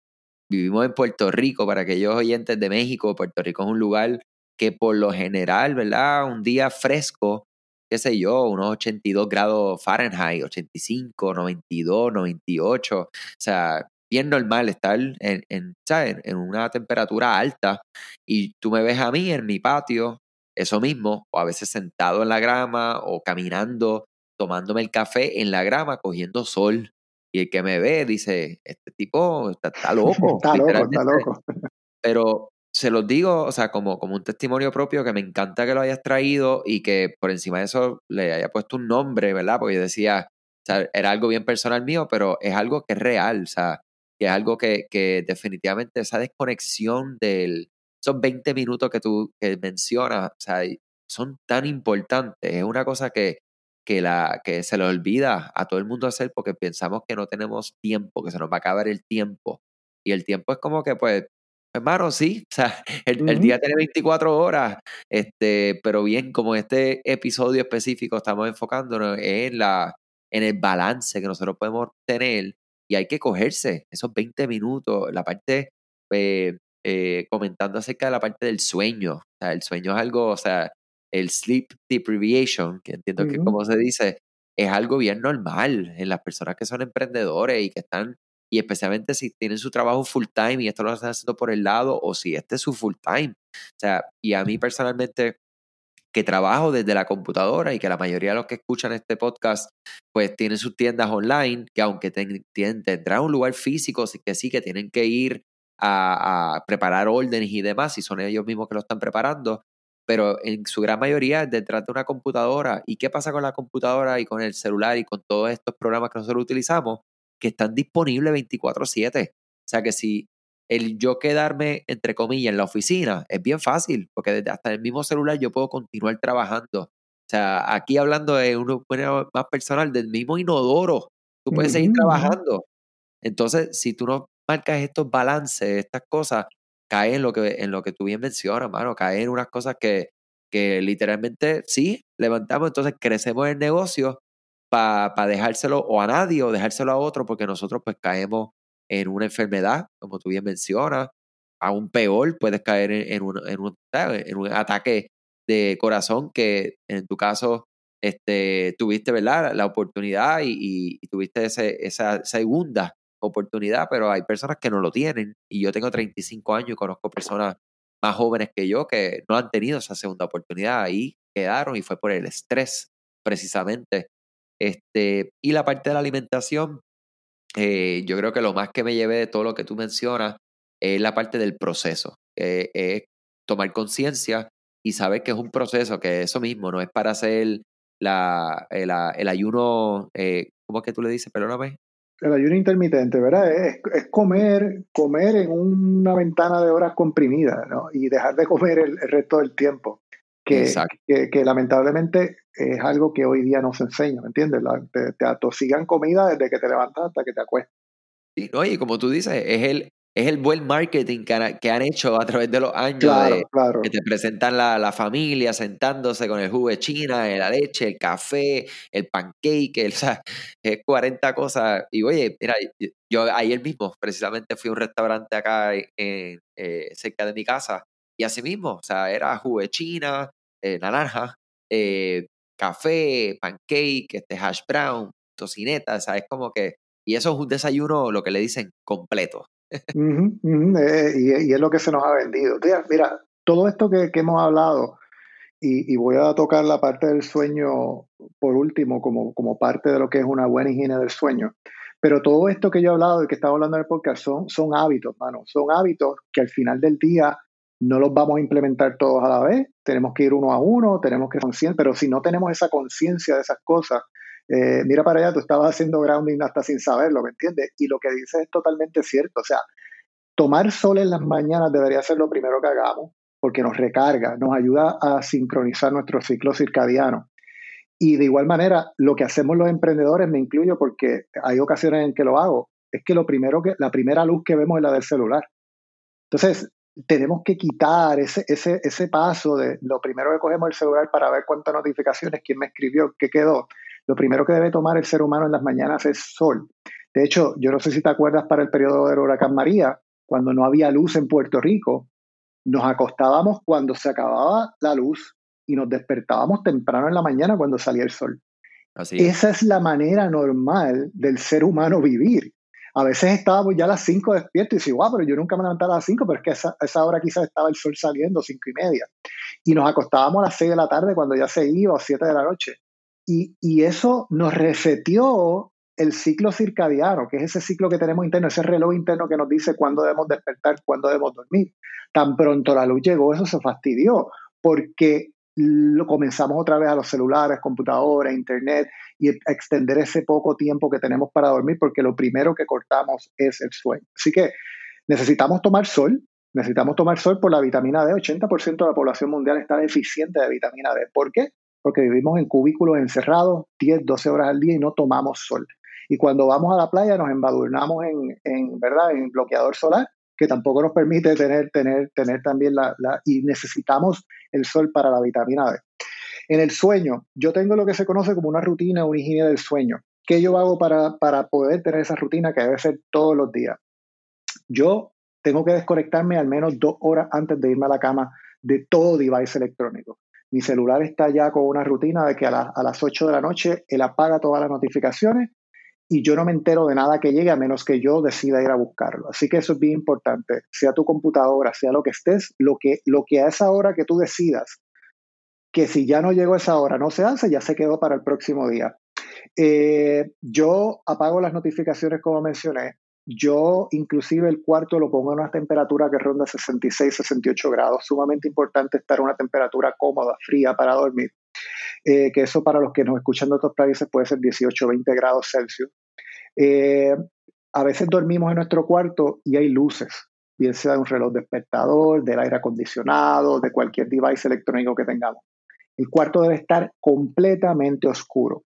vivimos en Puerto Rico, para aquellos oyentes de México, Puerto Rico es un lugar que por lo general, ¿verdad? Un día fresco, qué sé yo, unos 82 grados Fahrenheit, 85, 92, 98, o sea, bien normal estar en, en, en una temperatura alta y tú me ves a mí en mi patio, eso mismo, o a veces sentado en la grama o caminando, tomándome el café en la grama, cogiendo sol. Y el que me ve dice, este tipo está, loco. está loco, está loco. Pero se los digo, o sea, como, como un testimonio propio, que me encanta que lo hayas traído y que por encima de eso le haya puesto un nombre, ¿verdad? Porque yo decía, o sea, era algo bien personal mío, pero es algo que es real, o sea, que es algo que, que definitivamente esa desconexión del, esos 20 minutos que tú que mencionas, o sea, son tan importantes. Es una cosa que, que, la, que se le olvida a todo el mundo hacer porque pensamos que no tenemos tiempo, que se nos va a acabar el tiempo. Y el tiempo es como que, pues, hermano, sí, o sea, el, el, día tiene 24 horas, este, pero bien, como este episodio específico estamos enfocándonos en, la, en el balance que nosotros podemos tener y hay que cogerse esos 20 minutos, la parte, eh, eh, comentando acerca de la parte del sueño. O sea, el sueño es algo, o sea, el sleep deprivation, que entiendo que como se dice, es algo bien normal en las personas que son emprendedores y que están, y especialmente si tienen su trabajo full time y esto lo están haciendo por el lado o si este es su full time. O sea, y a mí personalmente que trabajo desde la computadora y que la mayoría de los que escuchan este podcast pues tienen sus tiendas online, que aunque tendrán un lugar físico, que sí que tienen que ir a, preparar órdenes y demás, y son ellos mismos que lo están preparando, pero en su gran mayoría es detrás de una computadora. ¿Y qué pasa con la computadora y con el celular y con todos estos programas que nosotros utilizamos? Que están disponibles 24/7. O sea que si el yo quedarme, entre comillas, en la oficina es bien fácil, porque desde hasta el mismo celular yo puedo continuar trabajando. O sea, aquí hablando de uno más personal, del mismo inodoro, tú puedes seguir trabajando. Entonces, si tú no marcas estos balances, estas cosas, cae en lo que, en lo que tú bien mencionas, mano, cae en unas cosas que, que literalmente sí, levantamos, entonces crecemos el negocio para dejárselo o a nadie o dejárselo a otro, porque nosotros pues caemos en una enfermedad, como tú bien mencionas, aún peor, puedes caer en, un, en, un, ataque de corazón que en tu caso este, tuviste ¿verdad? la oportunidad y, tuviste esa segunda oportunidad, pero hay personas que no lo tienen. Y yo tengo 35 años y conozco personas más jóvenes que yo que no han tenido esa segunda oportunidad. Ahí quedaron y fue por el estrés, precisamente. Este, y la parte de la alimentación, eh, yo creo que lo más que me llevé de todo lo que tú mencionas es la parte del proceso. es tomar conciencia y saber que es un proceso, que eso mismo no es para hacer la, el, ayuno, eh, ¿cómo es que tú le dices? Perdóname. El ayuno intermitente, ¿verdad? Es, comer, comer en una ventana de horas comprimida, ¿no? Y dejar de comer el, resto del tiempo. Que, que, lamentablemente es algo que hoy día no se enseña, ¿me entiendes? te, te, atosigan comida desde que te levantas hasta que te acuestas. Sí, y como tú dices, es el, es el buen marketing que han, hecho a través de los años. Que te presentan la, la, familia sentándose con el jugo de China, la leche, el café, el pancake, el, o sea, 40 cosas. Y oye, mira, yo ayer mismo precisamente fui a un restaurante acá en, eh, cerca de mi casa y así mismo, o sea, era jugo de China, eh, naranja, eh, café, pancake, este hash brown, tocineta, o sea, es como que, y eso es un desayuno, lo que le dicen, completo. Eh, y, es lo que se nos ha vendido. Mira, todo esto que, hemos hablado, y, voy a tocar la parte del sueño por último, como, como parte de lo que es una buena higiene del sueño. Pero todo esto que yo he hablado y que estaba hablando en el podcast son, son hábitos, mano. Son hábitos que al final del día no los vamos a implementar todos a la vez. Tenemos que ir uno a uno, tenemos que conciencia, pero si no tenemos esa conciencia de esas cosas, eh, mira para allá, tú estabas haciendo grounding hasta sin saberlo, ¿me entiendes? Y lo que dices es totalmente cierto. O sea, tomar sol en las mañanas debería ser lo primero que hagamos, porque nos recarga, nos ayuda a sincronizar nuestro ciclo circadiano. Y de igual manera, lo que hacemos los emprendedores, me incluyo porque hay ocasiones en que lo hago, es que lo primero que, la primera luz que vemos es la del celular. Entonces, tenemos que quitar ese, ese, ese paso de lo primero que cogemos el celular para ver cuántas notificaciones, quién me escribió, qué quedó. Lo primero que debe tomar el ser humano en las mañanas es sol. De hecho, yo no sé si te acuerdas para el periodo del huracán María, cuando no había luz en Puerto Rico, nos acostábamos cuando se acababa la luz y nos despertábamos temprano en la mañana cuando salía el sol. Esa es la manera normal del ser humano vivir. A veces estábamos ya a las 5 despiertos y decía, wow, pero yo nunca me levantaba a las 5, pero es que a esa, hora quizás estaba el sol saliendo, 5 y media. Y nos acostábamos a las 6 de la tarde cuando ya se iba, o 7 de la noche. Y, eso nos reseteó el ciclo circadiano, que es ese ciclo que tenemos interno, ese reloj interno que nos dice cuándo debemos despertar, cuándo debemos dormir. Tan pronto la luz llegó, eso se fastidió, porque lo comenzamos otra vez a los celulares, computadoras, internet y extender ese poco tiempo que tenemos para dormir, porque lo primero que cortamos es el sueño. Así que necesitamos tomar sol, necesitamos tomar sol por la vitamina D. 80% de la población mundial está deficiente de vitamina D. ¿Por qué? porque vivimos en cubículos encerrados 10, 12 horas al día y no tomamos sol. Y cuando vamos a la playa nos embadurnamos en, en ¿verdad? en bloqueador solar, que tampoco nos permite tener, tener, tener también la, la, y necesitamos el sol para la vitamina D. En el sueño, yo tengo lo que se conoce como una rutina, una higiene del sueño. ¿Qué yo hago para, para poder tener esa rutina que debe ser todos los días? Yo tengo que desconectarme al menos dos horas antes de irme a la cama de todo device electrónico. Mi celular está ya con una rutina de que a, a las 8 de la noche él apaga todas las notificaciones y yo no me entero de nada que llegue a menos que yo decida ir a buscarlo. Así que eso es bien importante, sea tu computadora, sea lo que estés, lo que, lo que a esa hora que tú decidas, que si ya no llegó a esa hora, no se hace, ya se quedó para el próximo día. Eh, yo apago las notificaciones como mencioné. Yo inclusive el cuarto lo pongo en una temperatura que ronda 66, 68 grados. Sumamente importante estar en una temperatura cómoda, fría para dormir. Eh, que eso para los que nos escuchan de otros países puede ser 18, 20 grados Celsius. Eh, a veces dormimos en nuestro cuarto y hay luces, bien sea de un reloj despertador, del aire acondicionado, de cualquier device electrónico que tengamos. El cuarto debe estar completamente oscuro.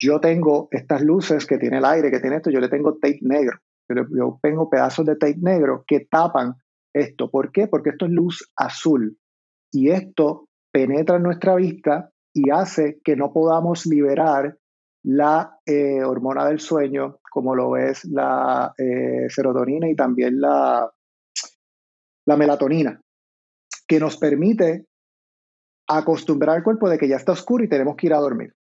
Yo tengo estas luces que tiene el aire, que tiene esto, yo le tengo tape negro. Yo, tengo pedazos de tape negro que tapan esto. ¿Por qué? Porque esto es luz azul. Y esto penetra en nuestra vista y hace que no podamos liberar la eh, hormona del sueño, como lo es la eh, serotonina y también la, la melatonina, que nos permite acostumbrar al cuerpo de que ya está oscuro y tenemos que ir a dormir.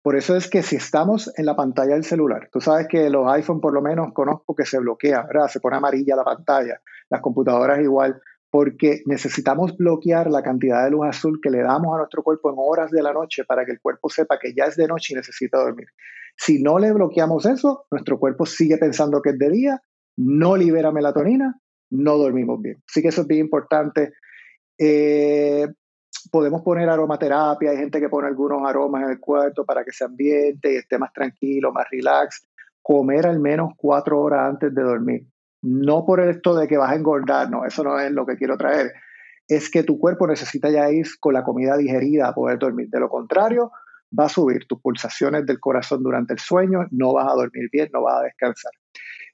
Por eso es que si estamos en la pantalla del celular, tú sabes que los iPhone por lo menos conozco que se bloquean, ¿verdad? Se pone amarilla la pantalla, las computadoras igual, porque necesitamos bloquear la cantidad de luz azul que le damos a nuestro cuerpo en horas de la noche para que el cuerpo sepa que ya es de noche y necesita dormir. Si no le bloqueamos eso, nuestro cuerpo sigue pensando que es de día, no libera melatonina, no dormimos bien. Así que eso es bien importante. Eh, podemos poner aromaterapia, hay gente que pone algunos aromas en el cuarto para que se ambiente y esté más tranquilo, más relax. Comer al menos cuatro horas antes de dormir. No por esto de que vas a engordar, no, eso no es lo que quiero traer. Es que tu cuerpo necesita ya ir con la comida digerida a poder dormir. De lo contrario, va a subir tus pulsaciones del corazón durante el sueño, no vas a dormir bien, no vas a descansar.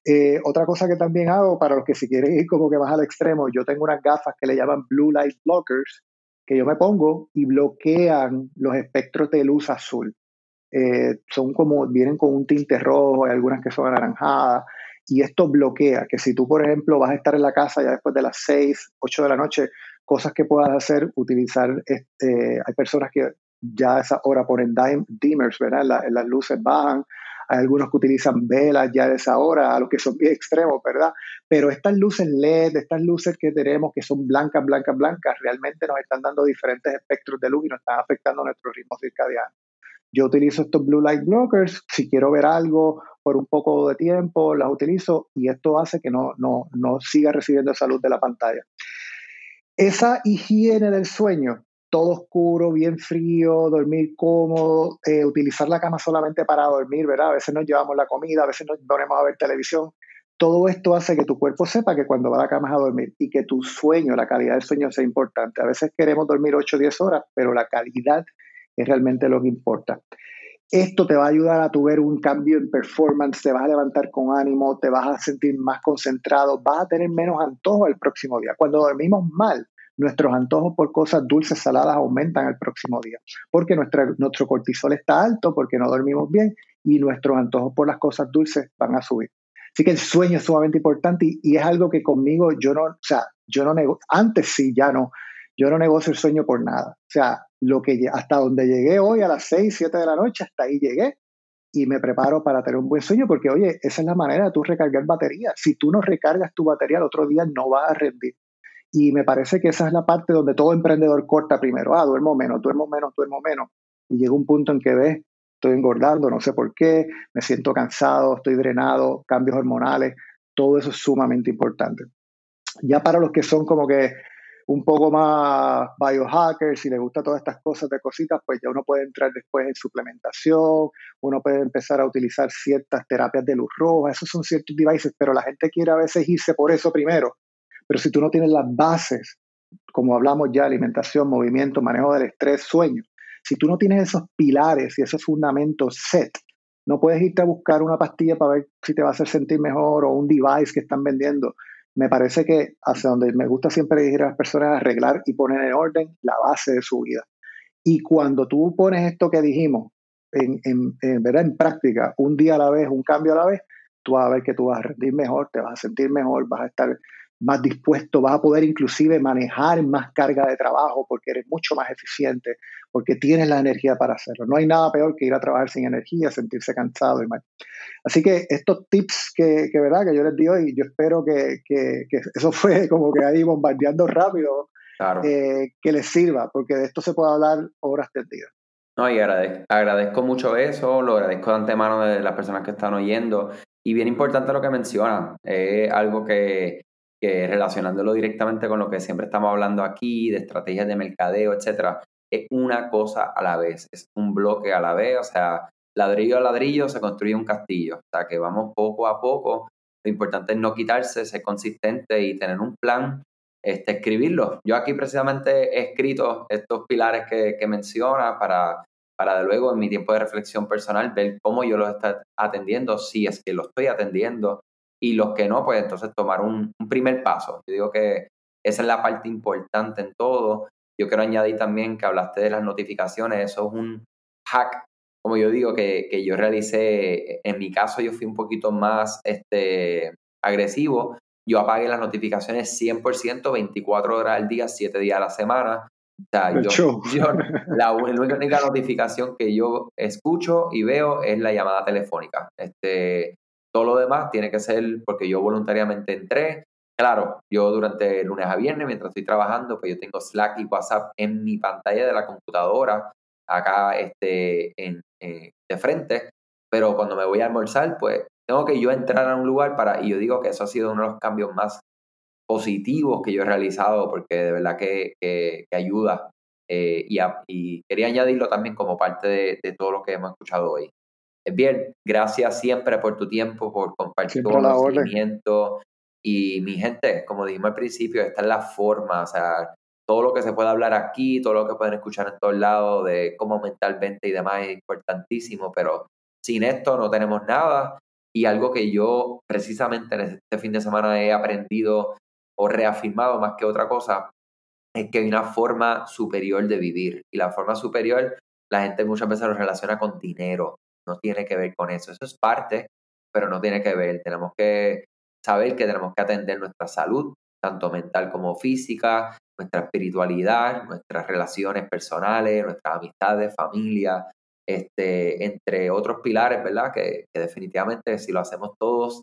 Eh, otra cosa que también hago para los que si quieren ir como que más al extremo, yo tengo unas gafas que le llaman Blue Light Blockers, que yo me pongo y bloquean los espectros de luz azul. Eh, son como, vienen con un tinte rojo, hay algunas que son anaranjadas, y esto bloquea que si tú, por ejemplo, vas a estar en la casa ya después de las 6, 8 de la noche, cosas que puedas hacer, utilizar, este, hay personas que ya a esa hora ponen dimmers, ¿verdad? las luces bajan, hay algunos que utilizan velas ya de esa hora, a los que son bien extremos, ¿verdad? Pero estas luces LED, estas luces que tenemos que son blancas, blancas, blancas, realmente nos están dando diferentes espectros de luz y nos están afectando nuestro ritmo circadiano. Yo utilizo estos blue light blockers, si quiero ver algo por un poco de tiempo, las utilizo y esto hace que no, no, no siga recibiendo esa luz de la pantalla. Esa higiene del sueño todo oscuro, bien frío, dormir cómodo, eh, utilizar la cama solamente para dormir, ¿verdad? A veces nos llevamos la comida, a veces nos ponemos a ver televisión. Todo esto hace que tu cuerpo sepa que cuando va a la cama es a dormir y que tu sueño, la calidad del sueño sea importante. A veces queremos dormir 8 o 10 horas, pero la calidad es realmente lo que importa. Esto te va a ayudar a tu ver un cambio en performance, te vas a levantar con ánimo, te vas a sentir más concentrado, vas a tener menos antojo el próximo día. Cuando dormimos mal, nuestros antojos por cosas dulces, saladas aumentan el próximo día, porque nuestro cortisol está alto, porque no dormimos bien y nuestros antojos por las cosas dulces van a subir. Así que el sueño es sumamente importante y, es algo que conmigo yo no, o sea, yo no nego, antes sí, ya no, yo no negocio el sueño por nada. O sea, lo que hasta donde llegué hoy a las 6, 7 de la noche, hasta ahí llegué y me preparo para tener un buen sueño porque, oye, esa es la manera de tú recargar batería. Si tú no recargas tu batería, el otro día no vas a rendir. Y me parece que esa es la parte donde todo emprendedor corta primero. Ah, duermo menos, duermo menos, duermo menos. Y llega un punto en que ves, estoy engordando, no sé por qué, me siento cansado, estoy drenado, cambios hormonales, todo eso es sumamente importante. Ya para los que son como que un poco más biohackers, si les gusta todas estas cosas de cositas, pues ya uno puede entrar después en suplementación, uno puede empezar a utilizar ciertas terapias de luz roja, esos son ciertos devices, pero la gente quiere a veces irse por eso primero pero si tú no tienes las bases, como hablamos ya, alimentación, movimiento, manejo del estrés, sueño, si tú no tienes esos pilares y esos fundamentos set, no puedes irte a buscar una pastilla para ver si te va a hacer sentir mejor o un device que están vendiendo. Me parece que hacia donde me gusta siempre decir a las personas arreglar y poner en orden la base de su vida. Y cuando tú pones esto que dijimos en, en, en práctica, un día a la vez, un cambio a la vez, tú vas a ver que tú vas a rendir mejor, te vas a sentir mejor, vas a estar más dispuesto, vas a poder inclusive manejar más carga de trabajo porque eres mucho más eficiente, porque tienes la energía para hacerlo. No hay nada peor que ir a trabajar sin energía, sentirse cansado y mal. Así que estos tips que, que ¿verdad? que yo les di hoy, yo espero que, que, eso fue como que ahí bombardeando rápido, eh, que les sirva, porque de esto se puede hablar horas día. No, y agradezco, agradezco mucho eso, lo agradezco de antemano de las personas que están oyendo. Y bien importante lo que mencionan, es algo que, que relacionándolo directamente con lo que siempre estamos hablando aquí, de estrategias de mercadeo, etcétera, es una cosa a la vez, es un bloque a la vez, o sea, ladrillo a ladrillo se construye un castillo, o sea, que vamos poco a poco. Lo importante es no quitarse, ser consistente y tener un plan, este, escribirlo. Yo aquí precisamente he escrito estos pilares que, menciona para, para de luego en mi tiempo de reflexión personal ver cómo yo los estoy atendiendo, si es que lo estoy atendiendo, y los que no, pues entonces tomar un, primer paso. Yo digo que esa es la parte importante en todo. Yo quiero añadir también que hablaste de las notificaciones, eso es un hack, como yo digo, que, que yo realicé. En mi caso, yo fui un poquito más este, agresivo. Yo apagué las notificaciones 100%, 24 horas al día, 7 días a la semana. O sea, yo, yo, la, única notificación que yo escucho y veo es la llamada telefónica. Este, todo lo demás tiene que ser porque yo voluntariamente entré. Claro, yo durante lunes a viernes, mientras estoy trabajando, pues yo tengo Slack y WhatsApp en mi pantalla de la computadora, acá este, en, eh, de frente, pero cuando me voy a almorzar, pues tengo que yo entrar a un lugar para, y yo digo que eso ha sido uno de los cambios más positivos que yo he realizado, porque de verdad que, que, ayuda. Eh, y, quería añadirlo también como parte de todo lo que hemos escuchado hoy. Bien, gracias siempre por tu tiempo, por compartir tu conocimiento. Y mi gente, como dijimos al principio, esta es la forma, o sea, todo lo que se puede hablar aquí, todo lo que pueden escuchar en todos lados de cómo aumentar venta y demás es importantísimo, pero sin esto no tenemos nada. Y algo que yo precisamente en este fin de semana he aprendido o reafirmado más que otra cosa, es que hay una forma superior de vivir. Y la forma superior, la gente muchas veces lo relaciona con dinero no tiene que ver con eso. Eso es parte, pero no tiene que ver. Tenemos que saber que tenemos que atender nuestra salud, tanto mental como física, nuestra espiritualidad, nuestras relaciones personales, nuestras amistades, familia, este, entre otros pilares, ¿verdad? Que, definitivamente si lo hacemos todos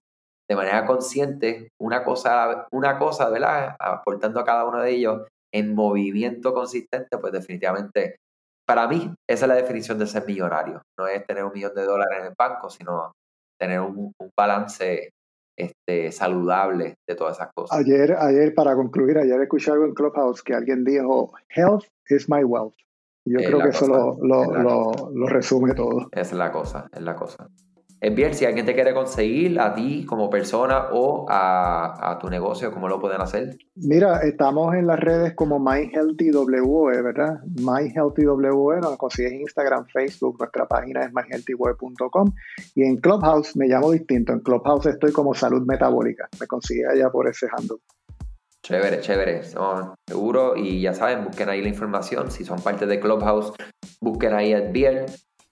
de manera consciente, una cosa, una cosa, ¿verdad? Aportando a cada uno de ellos en movimiento consistente, pues definitivamente para mí, esa es la definición de ser millonario. No es tener un millón de dólares en el banco, sino tener un, balance este, saludable de todas esas cosas. Ayer, ayer, para concluir, ayer escuché algo en Clubhouse que alguien dijo, health is my wealth. Yo creo que eso lo, lo, resume todo. Es la cosa, es la cosa. Es bien, si alguien te quiere conseguir a ti como persona o a, tu negocio, ¿cómo lo pueden hacer? Mira, estamos en las redes como MyHealthyWE, ¿verdad? MyHealthyWE, nos consigues en Instagram, Facebook, nuestra página es myhealthywe.com y en Clubhouse me llamo distinto. En Clubhouse estoy como Salud Metabólica. Me consigues allá por ese handle. Chévere, chévere, seguro. Y ya saben, busquen ahí la información. Si son parte de Clubhouse, busquen ahí el bien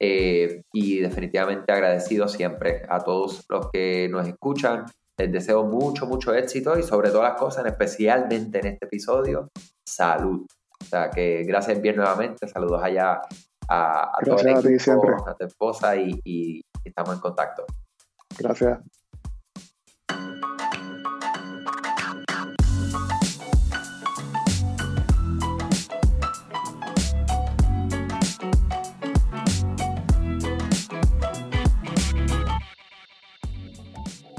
eh, y definitivamente agradecido siempre a todos los que nos escuchan. Les deseo mucho, mucho éxito y sobre todas las cosas, especialmente en este episodio, salud. O sea que gracias bien nuevamente, saludos allá a, a, todo a, tu esposa y, y estamos en contacto. Gracias.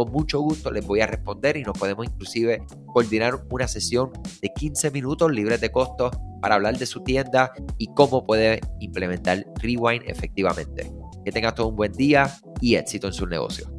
con mucho gusto les voy a responder y nos podemos inclusive coordinar una sesión de 15 minutos libres de costo para hablar de su tienda y cómo puede implementar Rewind efectivamente. Que tengas todo un buen día y éxito en su negocio.